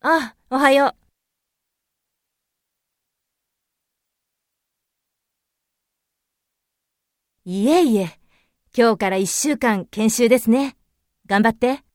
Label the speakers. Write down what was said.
Speaker 1: あ、おはよう。いえいえ、今日から一週間研修ですね。頑張って。